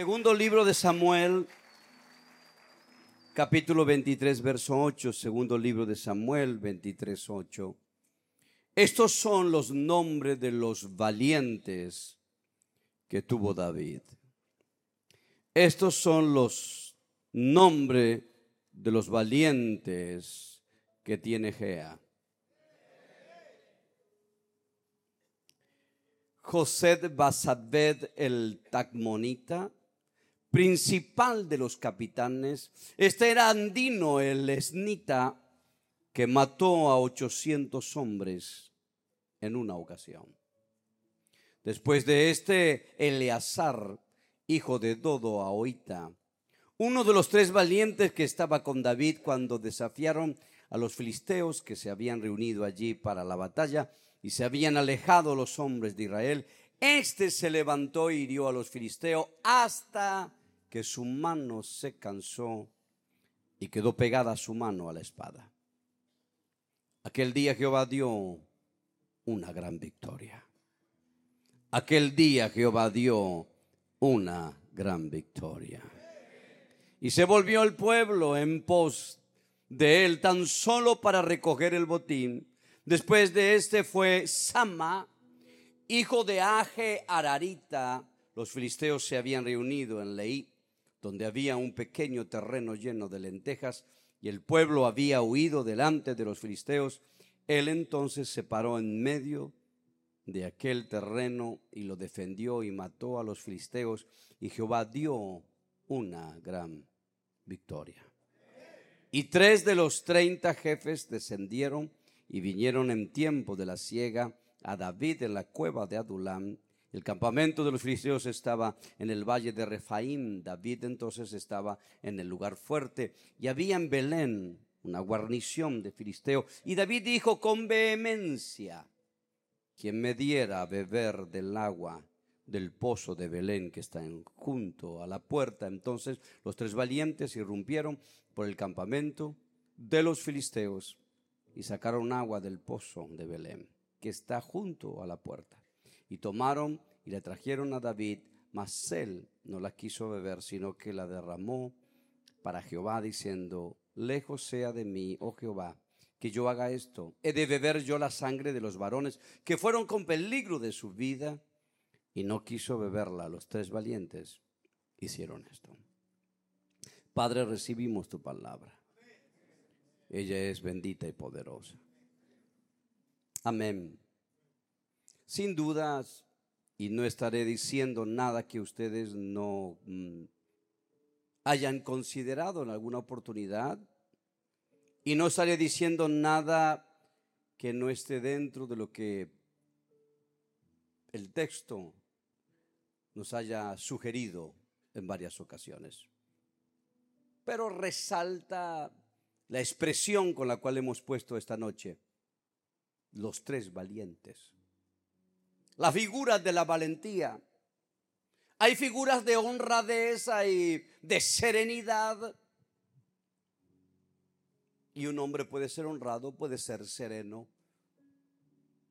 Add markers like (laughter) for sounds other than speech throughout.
Segundo libro de Samuel, capítulo 23, verso 8. Segundo libro de Samuel, 23, 8. Estos son los nombres de los valientes que tuvo David. Estos son los nombres de los valientes que tiene Gea. José Basabed el Tacmonita, principal de los capitanes. Este era Andino el esnita que mató a 800 hombres en una ocasión. Después de este, Eleazar, hijo de Dodo Ahoita, uno de los tres valientes que estaba con David cuando desafiaron a los filisteos que se habían reunido allí para la batalla y se habían alejado los hombres de Israel. Este se levantó y hirió a los filisteos hasta que su mano se cansó y quedó pegada su mano a la espada. Aquel día Jehová dio una gran victoria. Aquel día Jehová dio una gran victoria. Y se volvió el pueblo en pos de él tan solo para recoger el botín. Después de este fue Sama, hijo de Aje Ararita. Los filisteos se habían reunido en Leí donde había un pequeño terreno lleno de lentejas, y el pueblo había huido delante de los filisteos, él entonces se paró en medio de aquel terreno y lo defendió y mató a los filisteos, y Jehová dio una gran victoria. Y tres de los treinta jefes descendieron y vinieron en tiempo de la siega a David en la cueva de Adulam, el campamento de los filisteos estaba en el valle de Refaim. David entonces estaba en el lugar fuerte. Y había en Belén una guarnición de filisteos. Y David dijo con vehemencia, quien me diera a beber del agua del pozo de Belén que está junto a la puerta. Entonces los tres valientes irrumpieron por el campamento de los filisteos y sacaron agua del pozo de Belén que está junto a la puerta y tomaron y le trajeron a David, mas él no la quiso beber, sino que la derramó para Jehová, diciendo, lejos sea de mí, oh Jehová, que yo haga esto. He de beber yo la sangre de los varones que fueron con peligro de su vida, y no quiso beberla. Los tres valientes hicieron esto. Padre, recibimos tu palabra. Ella es bendita y poderosa. Amén. Sin dudas, y no estaré diciendo nada que ustedes no mm, hayan considerado en alguna oportunidad, y no estaré diciendo nada que no esté dentro de lo que el texto nos haya sugerido en varias ocasiones. Pero resalta la expresión con la cual hemos puesto esta noche, los tres valientes las figuras de la valentía. Hay figuras de honradez y de serenidad. Y un hombre puede ser honrado, puede ser sereno,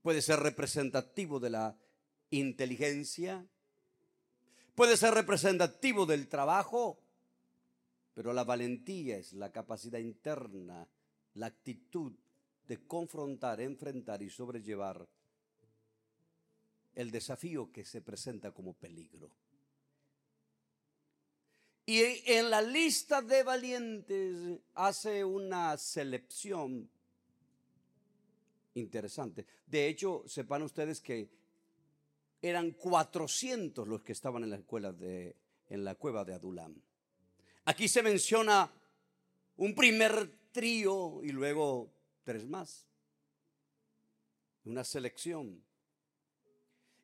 puede ser representativo de la inteligencia, puede ser representativo del trabajo, pero la valentía es la capacidad interna, la actitud de confrontar, enfrentar y sobrellevar el desafío que se presenta como peligro. Y en la lista de valientes hace una selección interesante. De hecho, sepan ustedes que eran 400 los que estaban en la escuela de en la cueva de Adulam. Aquí se menciona un primer trío y luego tres más. Una selección.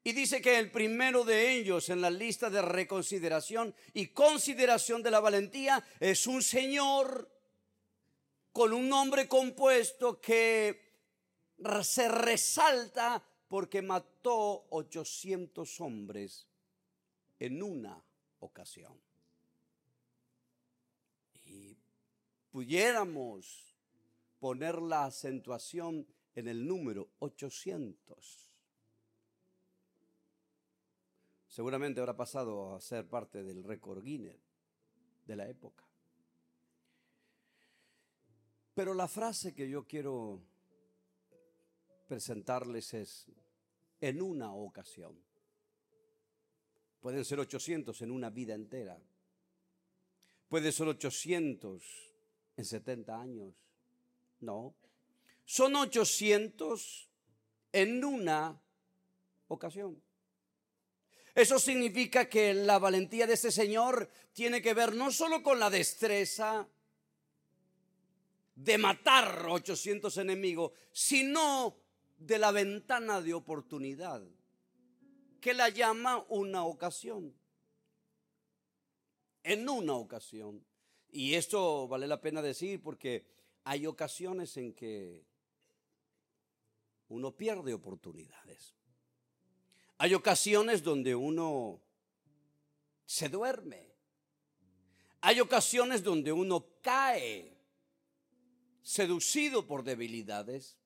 Y dice que el primero de ellos en la lista de reconsideración y consideración de la valentía es un señor con un nombre compuesto que se resalta porque mató 800 hombres en una ocasión. Y pudiéramos poner la acentuación en el número 800. Seguramente habrá pasado a ser parte del récord Guinness de la época. Pero la frase que yo quiero presentarles es en una ocasión. Pueden ser 800 en una vida entera. Puede ser 800 en 70 años. No. Son 800 en una ocasión. Eso significa que la valentía de ese Señor tiene que ver no solo con la destreza de matar 800 enemigos, sino de la ventana de oportunidad, que la llama una ocasión. En una ocasión. Y esto vale la pena decir porque hay ocasiones en que uno pierde oportunidades. Hay ocasiones donde uno se duerme. Hay ocasiones donde uno cae seducido por debilidades.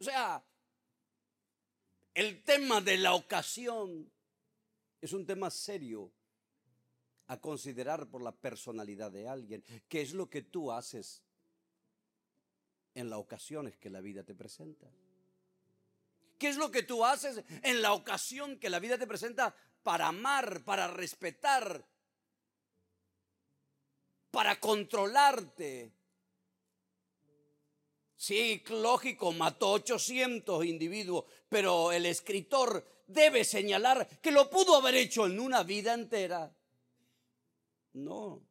O sea, el tema de la ocasión es un tema serio a considerar por la personalidad de alguien. ¿Qué es lo que tú haces en las ocasiones que la vida te presenta? ¿Qué es lo que tú haces en la ocasión que la vida te presenta para amar, para respetar, para controlarte? Sí, lógico, mató 800 individuos, pero el escritor debe señalar que lo pudo haber hecho en una vida entera. No,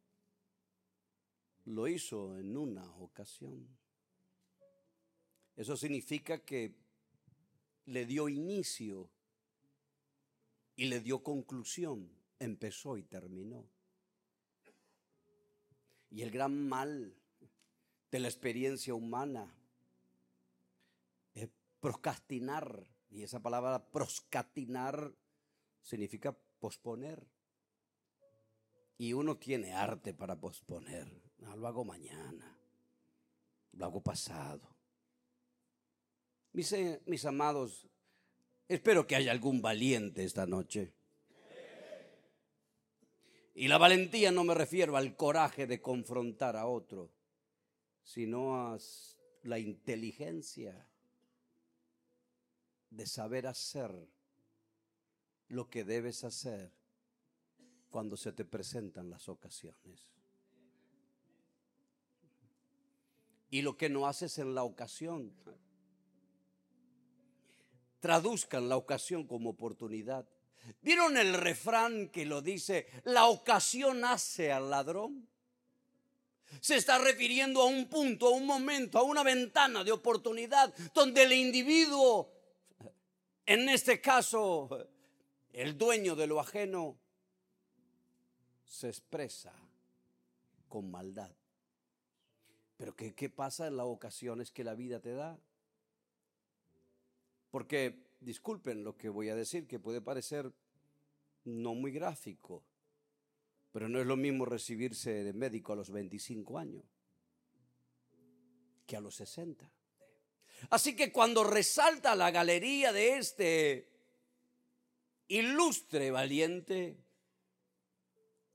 lo hizo en una ocasión. Eso significa que le dio inicio y le dio conclusión, empezó y terminó. Y el gran mal de la experiencia humana es procrastinar, y esa palabra proscatinar significa posponer. Y uno tiene arte para posponer. No, lo hago mañana, lo hago pasado. Mis, amados, espero que haya algún valiente esta noche. Y la valentía no me refiero al coraje de confrontar a otro, sino a la inteligencia de saber hacer lo que debes hacer cuando se te presentan las ocasiones. Y lo que no haces en la ocasión, traduzcan la ocasión como oportunidad. ¿Vieron el refrán que lo dice, la ocasión hace al ladrón? Se está refiriendo a un punto, a un momento, a una ventana de oportunidad donde el individuo, en este caso el dueño de lo ajeno, se expresa con maldad. Pero ¿qué, qué pasa en las ocasiones que la vida te da? Porque, disculpen lo que voy a decir, que puede parecer no muy gráfico, pero no es lo mismo recibirse de médico a los 25 años que a los 60. Así que cuando resalta la galería de este ilustre valiente,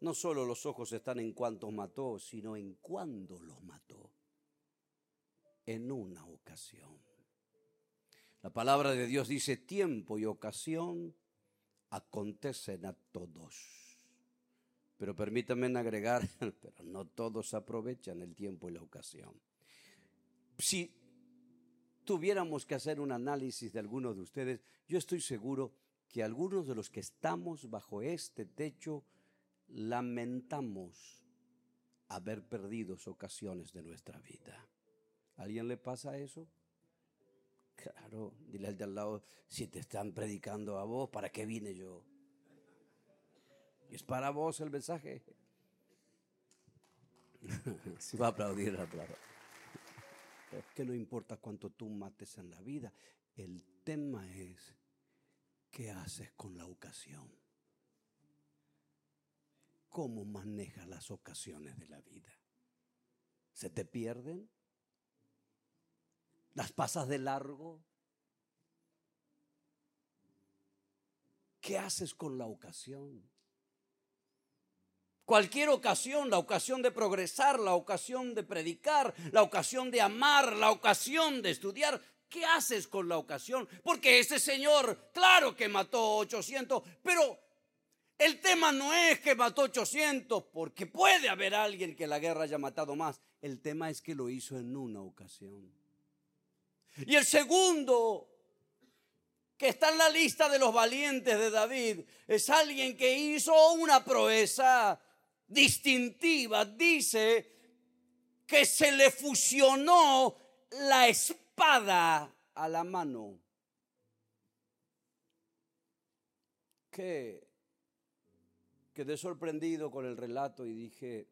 no solo los ojos están en cuántos mató, sino en cuándo los mató. En una ocasión. La palabra de Dios dice tiempo y ocasión acontecen a todos. Pero permítanme agregar, (laughs) pero no todos aprovechan el tiempo y la ocasión. Si tuviéramos que hacer un análisis de algunos de ustedes, yo estoy seguro que algunos de los que estamos bajo este techo lamentamos haber perdido ocasiones de nuestra vida. ¿Alguien le pasa eso? Claro, dile al de al lado, si te están predicando a vos, ¿para qué vine yo? Es para vos el mensaje. (laughs) si va a aplaudir, aplaudir. Es que no importa cuánto tú mates en la vida, el tema es qué haces con la ocasión. ¿Cómo manejas las ocasiones de la vida? ¿Se te pierden? ¿Las pasas de largo? ¿Qué haces con la ocasión? Cualquier ocasión, la ocasión de progresar, la ocasión de predicar, la ocasión de amar, la ocasión de estudiar. ¿Qué haces con la ocasión? Porque ese señor, claro que mató 800, pero el tema no es que mató 800, porque puede haber alguien que la guerra haya matado más. El tema es que lo hizo en una ocasión. Y el segundo, que está en la lista de los valientes de David, es alguien que hizo una proeza distintiva dice que se le fusionó la espada a la mano. Que quedé sorprendido con el relato y dije,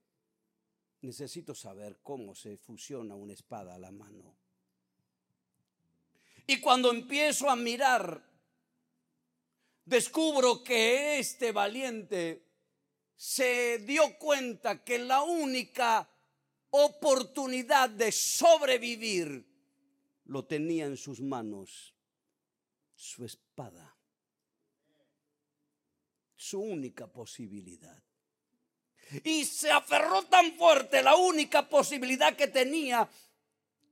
necesito saber cómo se fusiona una espada a la mano. Y cuando empiezo a mirar, descubro que este valiente se dio cuenta que la única oportunidad de sobrevivir lo tenía en sus manos, su espada, su única posibilidad. Y se aferró tan fuerte la única posibilidad que tenía,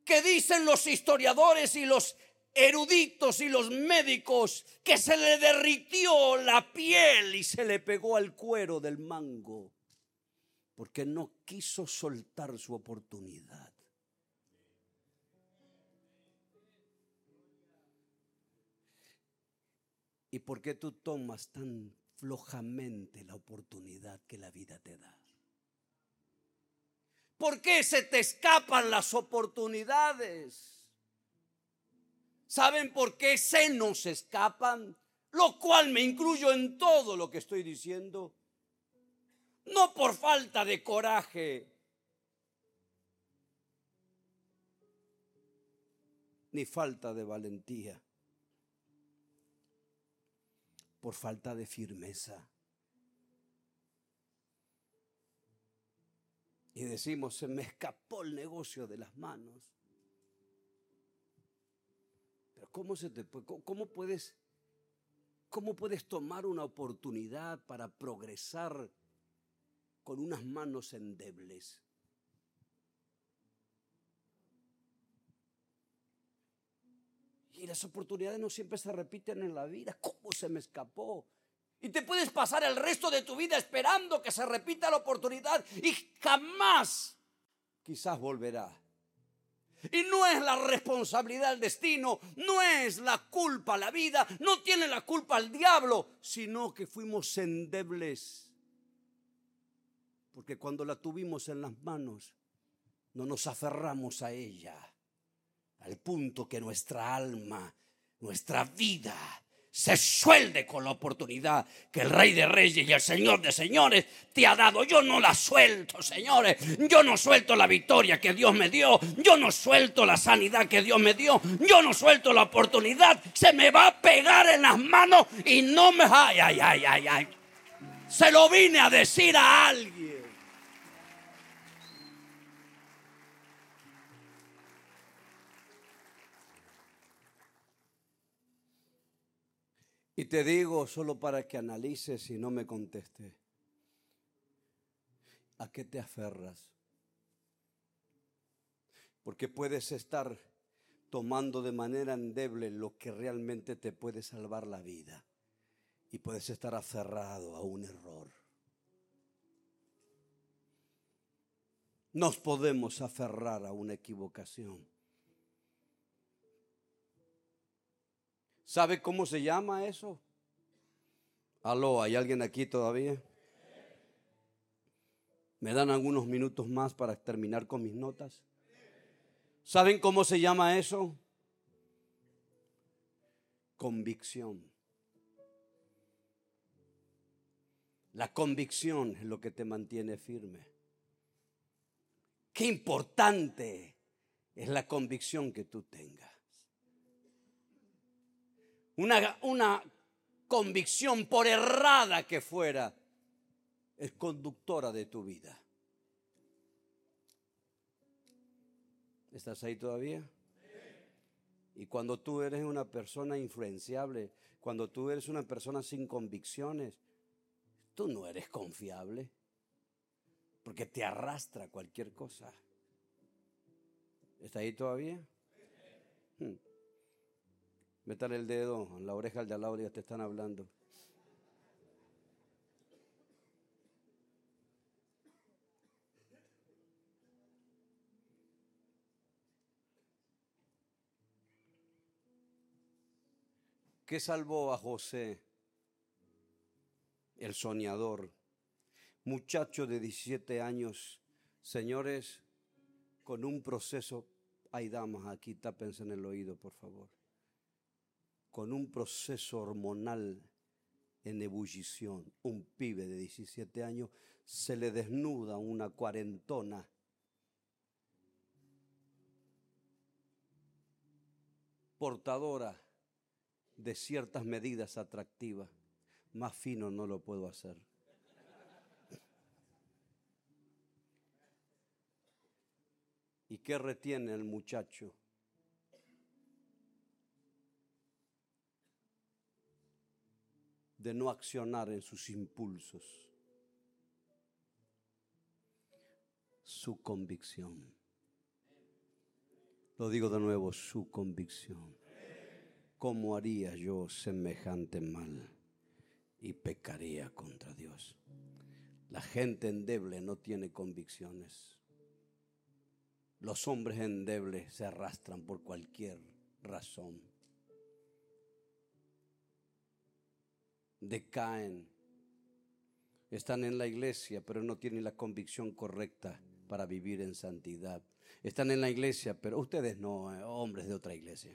que dicen los historiadores y los eruditos y los médicos que se le derritió la piel y se le pegó al cuero del mango porque no quiso soltar su oportunidad. ¿Y por qué tú tomas tan flojamente la oportunidad que la vida te da? ¿Por qué se te escapan las oportunidades? ¿Saben por qué se nos escapan? Lo cual me incluyo en todo lo que estoy diciendo. No por falta de coraje, ni falta de valentía, por falta de firmeza. Y decimos, se me escapó el negocio de las manos. ¿Cómo, se te, cómo, puedes, ¿Cómo puedes tomar una oportunidad para progresar con unas manos endebles? Y las oportunidades no siempre se repiten en la vida. ¿Cómo se me escapó? Y te puedes pasar el resto de tu vida esperando que se repita la oportunidad y jamás quizás volverá. Y no es la responsabilidad del destino, no es la culpa la vida, no tiene la culpa el diablo, sino que fuimos endebles. Porque cuando la tuvimos en las manos, no nos aferramos a ella, al punto que nuestra alma, nuestra vida, se suelde con la oportunidad que el Rey de Reyes y el Señor de Señores te ha dado. Yo no la suelto, señores. Yo no suelto la victoria que Dios me dio. Yo no suelto la sanidad que Dios me dio. Yo no suelto la oportunidad. Se me va a pegar en las manos y no me... Ay, ay, ay, ay, ay. Se lo vine a decir a alguien. Y te digo solo para que analices y no me contestes. ¿A qué te aferras? Porque puedes estar tomando de manera endeble lo que realmente te puede salvar la vida. Y puedes estar aferrado a un error. nos podemos aferrar a una equivocación. ¿Sabe cómo se llama eso? Aló, ¿hay alguien aquí todavía? ¿Me dan algunos minutos más para terminar con mis notas? ¿Saben cómo se llama eso? Convicción. La convicción es lo que te mantiene firme. Qué importante es la convicción que tú tengas. Una, una convicción, por errada que fuera, es conductora de tu vida. ¿Estás ahí todavía? Y cuando tú eres una persona influenciable, cuando tú eres una persona sin convicciones, tú no eres confiable porque te arrastra cualquier cosa. ¿Está ahí todavía? Hmm. Métale el dedo en la oreja al de al lado ya te están hablando. ¿Qué salvó a José, el soñador? muchacho de 17 años, señores, con un proceso, hay damas aquí, tápense en el oído, por favor, con un proceso hormonal en ebullición, un pibe de 17 años, se le desnuda una cuarentona. portadora de ciertas medidas atractivas. Más fino no lo puedo hacer. ¿Y qué retiene el muchacho? De no accionar en sus impulsos. Su convicción. Lo digo de nuevo, su convicción. ¿Cómo haría yo semejante mal y pecaría contra Dios? La gente endeble no tiene convicciones. Los hombres endebles se arrastran por cualquier razón. Decaen. Están en la iglesia, pero no tienen la convicción correcta para vivir en santidad. Están en la iglesia, pero ustedes no, eh, hombres de otra iglesia.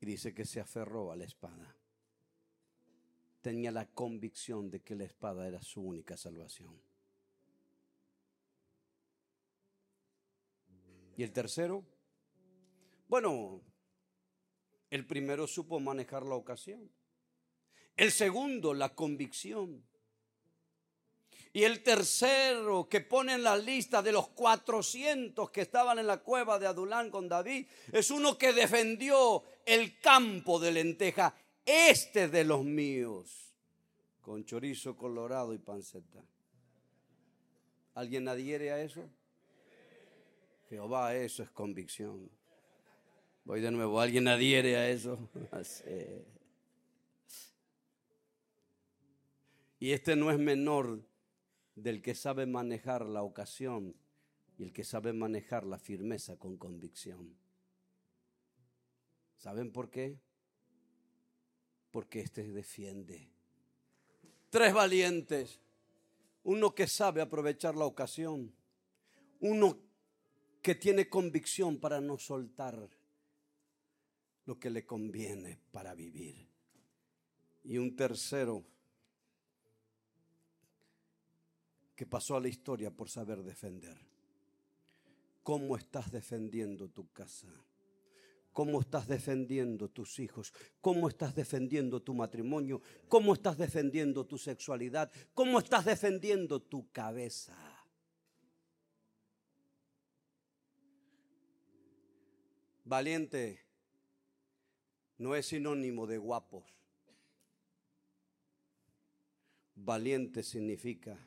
Y dice que se aferró a la espada tenía la convicción de que la espada era su única salvación. ¿Y el tercero? Bueno, el primero supo manejar la ocasión. El segundo, la convicción. Y el tercero que pone en la lista de los 400 que estaban en la cueva de Adulán con David, es uno que defendió el campo de lenteja este de los míos, con chorizo colorado y panceta. ¿Alguien adhiere a eso? Jehová, eso es convicción. Voy de nuevo, ¿alguien adhiere a eso? (laughs) Y este no es menor del que sabe manejar la ocasión y el que sabe manejar la firmeza con convicción. ¿Saben por qué? porque éste defiende. Tres valientes, uno que sabe aprovechar la ocasión, uno que tiene convicción para no soltar lo que le conviene para vivir. Y un tercero que pasó a la historia por saber defender. ¿Cómo estás defendiendo tu casa? cómo estás defendiendo tus hijos, cómo estás defendiendo tu matrimonio, cómo estás defendiendo tu sexualidad, cómo estás defendiendo tu cabeza. Valiente no es sinónimo de guapos. Valiente significa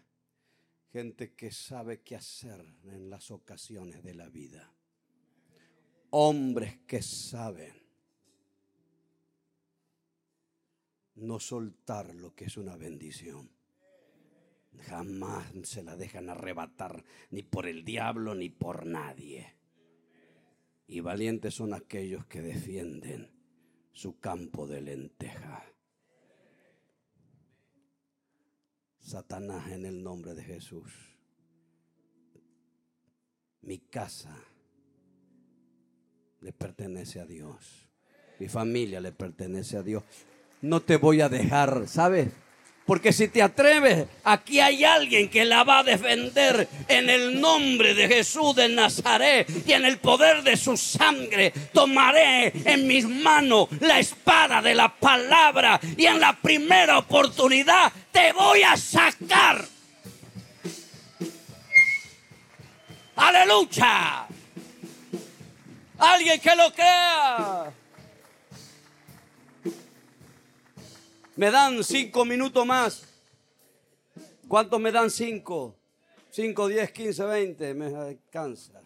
gente que sabe qué hacer en las ocasiones de la vida hombres que saben no soltar lo que es una bendición. Jamás se la dejan arrebatar ni por el diablo ni por nadie. Y valientes son aquellos que defienden su campo de lenteja. Satanás en el nombre de Jesús. Mi casa le pertenece a Dios. Mi familia le pertenece a Dios. No te voy a dejar, ¿sabes? Porque si te atreves, aquí hay alguien que la va a defender en el nombre de Jesús de Nazaret y en el poder de su sangre. Tomaré en mis manos la espada de la palabra y en la primera oportunidad te voy a sacar. Aleluya. Alguien que lo crea. Me dan cinco minutos más. ¿Cuántos me dan cinco? Cinco, diez, quince, veinte. Me alcanza.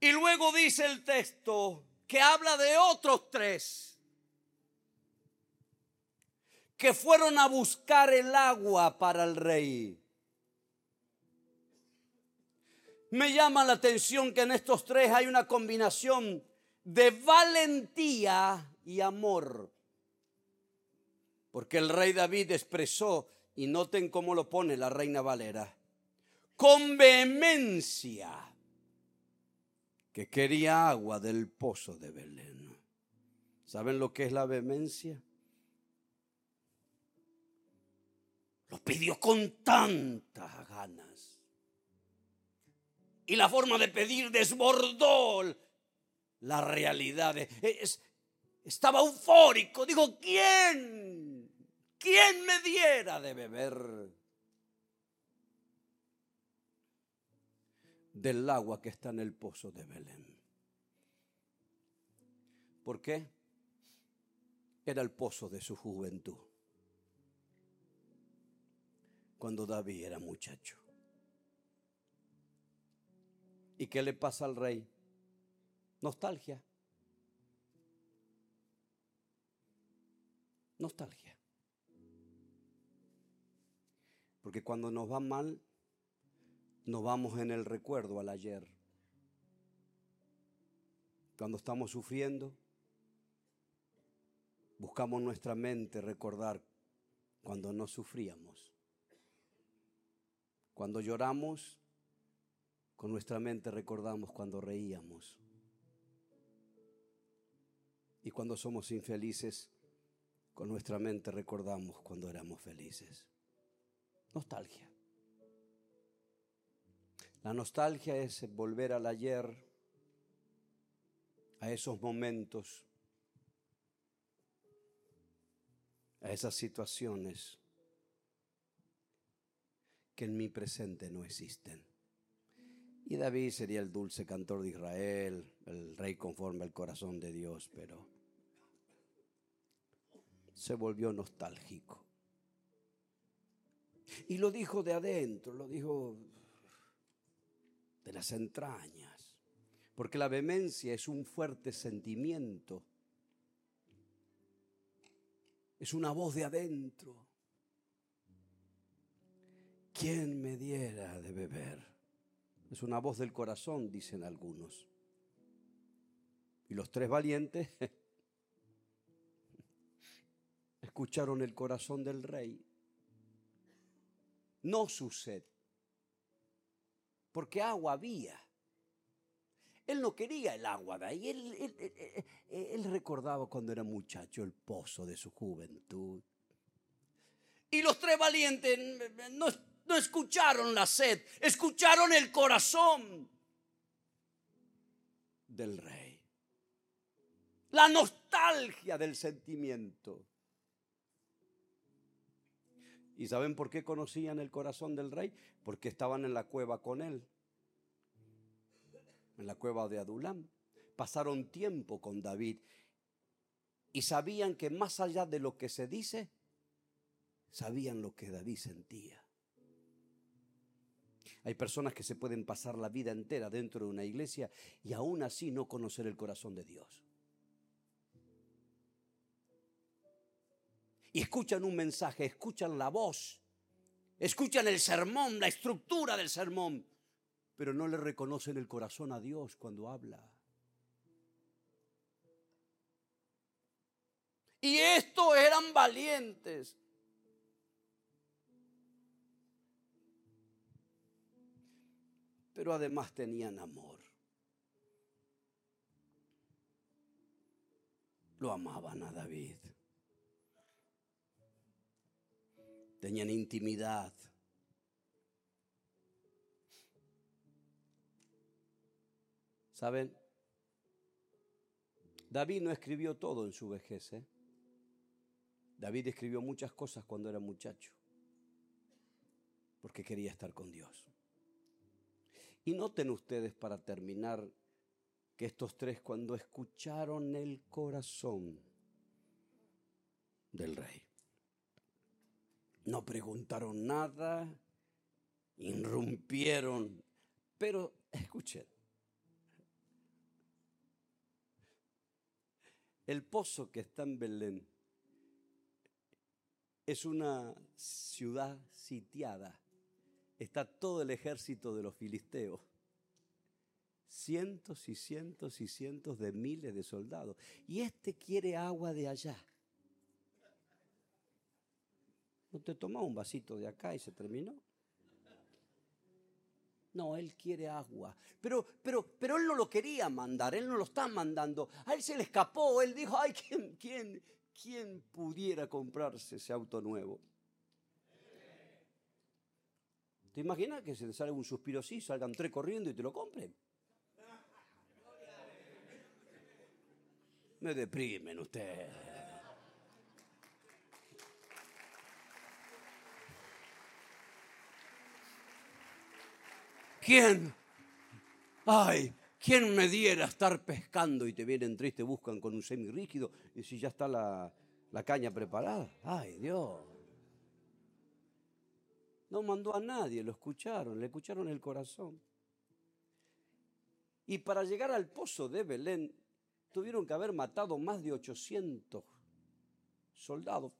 Y luego dice el texto que habla de otros tres que fueron a buscar el agua para el rey. Me llama la atención que en estos tres hay una combinación de valentía y amor. Porque el rey David expresó, y noten cómo lo pone la reina Valera, con vehemencia que quería agua del pozo de Belén. ¿Saben lo que es la vehemencia? Lo pidió con tantas ganas. Y la forma de pedir desbordó la realidad. estaba eufórico. Digo, ¿quién ¿quién me diera de beber del agua que está en el pozo de Belén? ¿Por qué? Era el pozo de su juventud. Cuando David era muchacho. ¿Y qué le pasa al rey? Nostalgia. Nostalgia. Porque cuando nos va mal, nos vamos en el recuerdo al ayer. Cuando estamos sufriendo, buscamos nuestra mente recordar cuando no sufríamos. Cuando lloramos, con nuestra mente recordamos cuando reíamos. Y cuando somos infelices, con nuestra mente recordamos cuando éramos felices. Nostalgia. La nostalgia es volver al ayer, a esos momentos, a esas situaciones que en mi presente no existen. Y David sería el dulce cantor de Israel, el rey conforme al corazón de Dios, pero se volvió nostálgico. Y lo dijo de adentro, lo dijo de las entrañas. Porque la vehemencia es un fuerte sentimiento. Es una voz de adentro. ¿Quién me diera de beber? Es una voz del corazón, dicen algunos. Y los tres valientes (laughs) escucharon el corazón del rey no su sed, porque agua había. Él no quería el agua de ahí, él, recordaba cuando era muchacho el pozo de su juventud. Y los tres valientes no, no escucharon la sed, escucharon el corazón del rey. La nostalgia del sentimiento. ¿Y saben por qué conocían el corazón del rey? Porque estaban en la cueva con él, en la cueva de Adulam. Pasaron tiempo con David y sabían que más allá de lo que se dice, sabían lo que David sentía. Hay personas que se pueden pasar la vida entera dentro de una iglesia y aún así no conocer el corazón de Dios. Y escuchan un mensaje, escuchan la voz escuchan el sermón, la estructura del sermón, pero no le reconocen el corazón a Dios cuando habla. Y estos eran valientes. Pero además tenían amor. Lo amaban a David. Tenían intimidad. ¿Saben? David no escribió todo en su vejez. ¿eh? David escribió muchas cosas cuando era muchacho, porque quería estar con Dios. Y noten ustedes para terminar que estos tres cuando escucharon el corazón del rey, no preguntaron nada, irrumpieron, pero escuchen, el pozo que está en Belén es una ciudad sitiada. Está todo el ejército de los filisteos. Cientos y cientos y cientos de miles de soldados. Y este quiere agua de allá. ¿No te tomó un vasito de acá y se terminó? No, él quiere agua. Pero, pero, pero él no lo quería mandar, él no lo está mandando. A él se le escapó, él dijo, ay, ¿quién, quién, ¿quién pudiera comprarse ese auto nuevo? ¿Te imaginas que se te sale un suspiro así, salgan tres corriendo y te lo compren? Me deprimen ustedes. ¿Quién? Ay, ¿Quién me diera estar pescando y te vienen tres, te buscan con un semirrígido y si ya está la, la caña preparada? Ay, Dios. No mandó a nadie, lo escucharon, le escucharon el corazón. Y para llegar al pozo de Belén tuvieron que haber matado más de 800 soldados.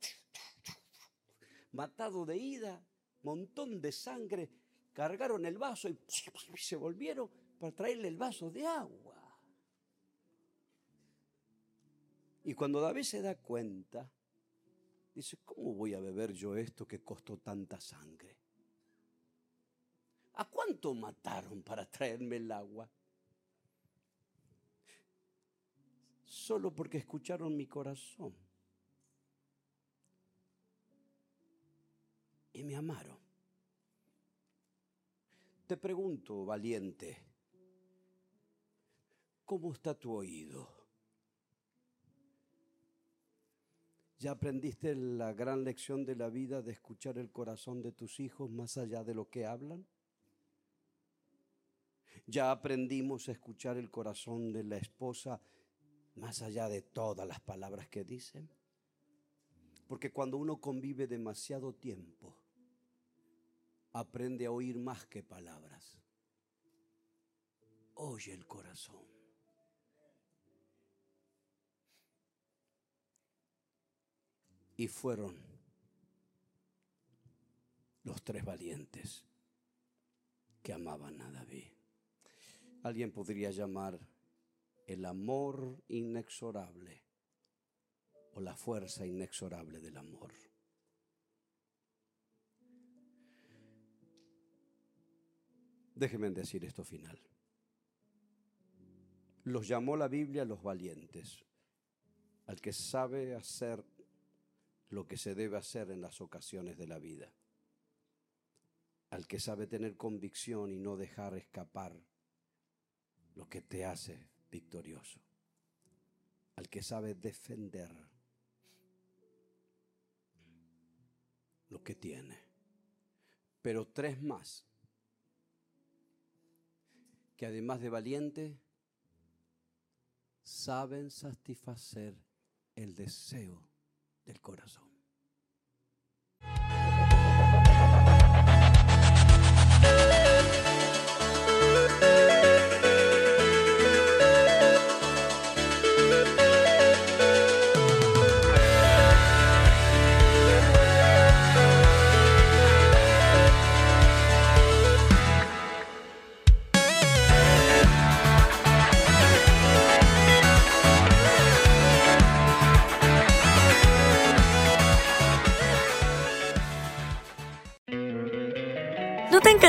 Matado de ida, montón de sangre, cargaron el vaso y (laughs) se volvieron para traerle el vaso de agua. Y cuando David se da cuenta, dice, ¿cómo voy a beber yo esto que costó tanta sangre? ¿A cuánto mataron para traerme el agua? Solo porque escucharon mi corazón. Y me amaron. Te pregunto, valiente, ¿Cómo está tu oído? ¿Ya aprendiste la gran lección de la vida de escuchar el corazón de tus hijos más allá de lo que hablan? ¿Ya aprendimos a escuchar el corazón de la esposa más allá de todas las palabras que dicen? Porque cuando uno convive demasiado tiempo, aprende a oír más que palabras. Oye el corazón. y fueron los tres valientes que amaban a David. Alguien podría llamar el amor inexorable o la fuerza inexorable del amor. Déjenme decir esto final. Los llamó la Biblia los valientes, al que sabe hacer lo que se debe hacer en las ocasiones de la vida. Al que sabe tener convicción y no dejar escapar lo que te hace victorioso. Al que sabe defender lo que tiene. Pero tres más, que además de valiente, saben satisfacer el deseo del corazón.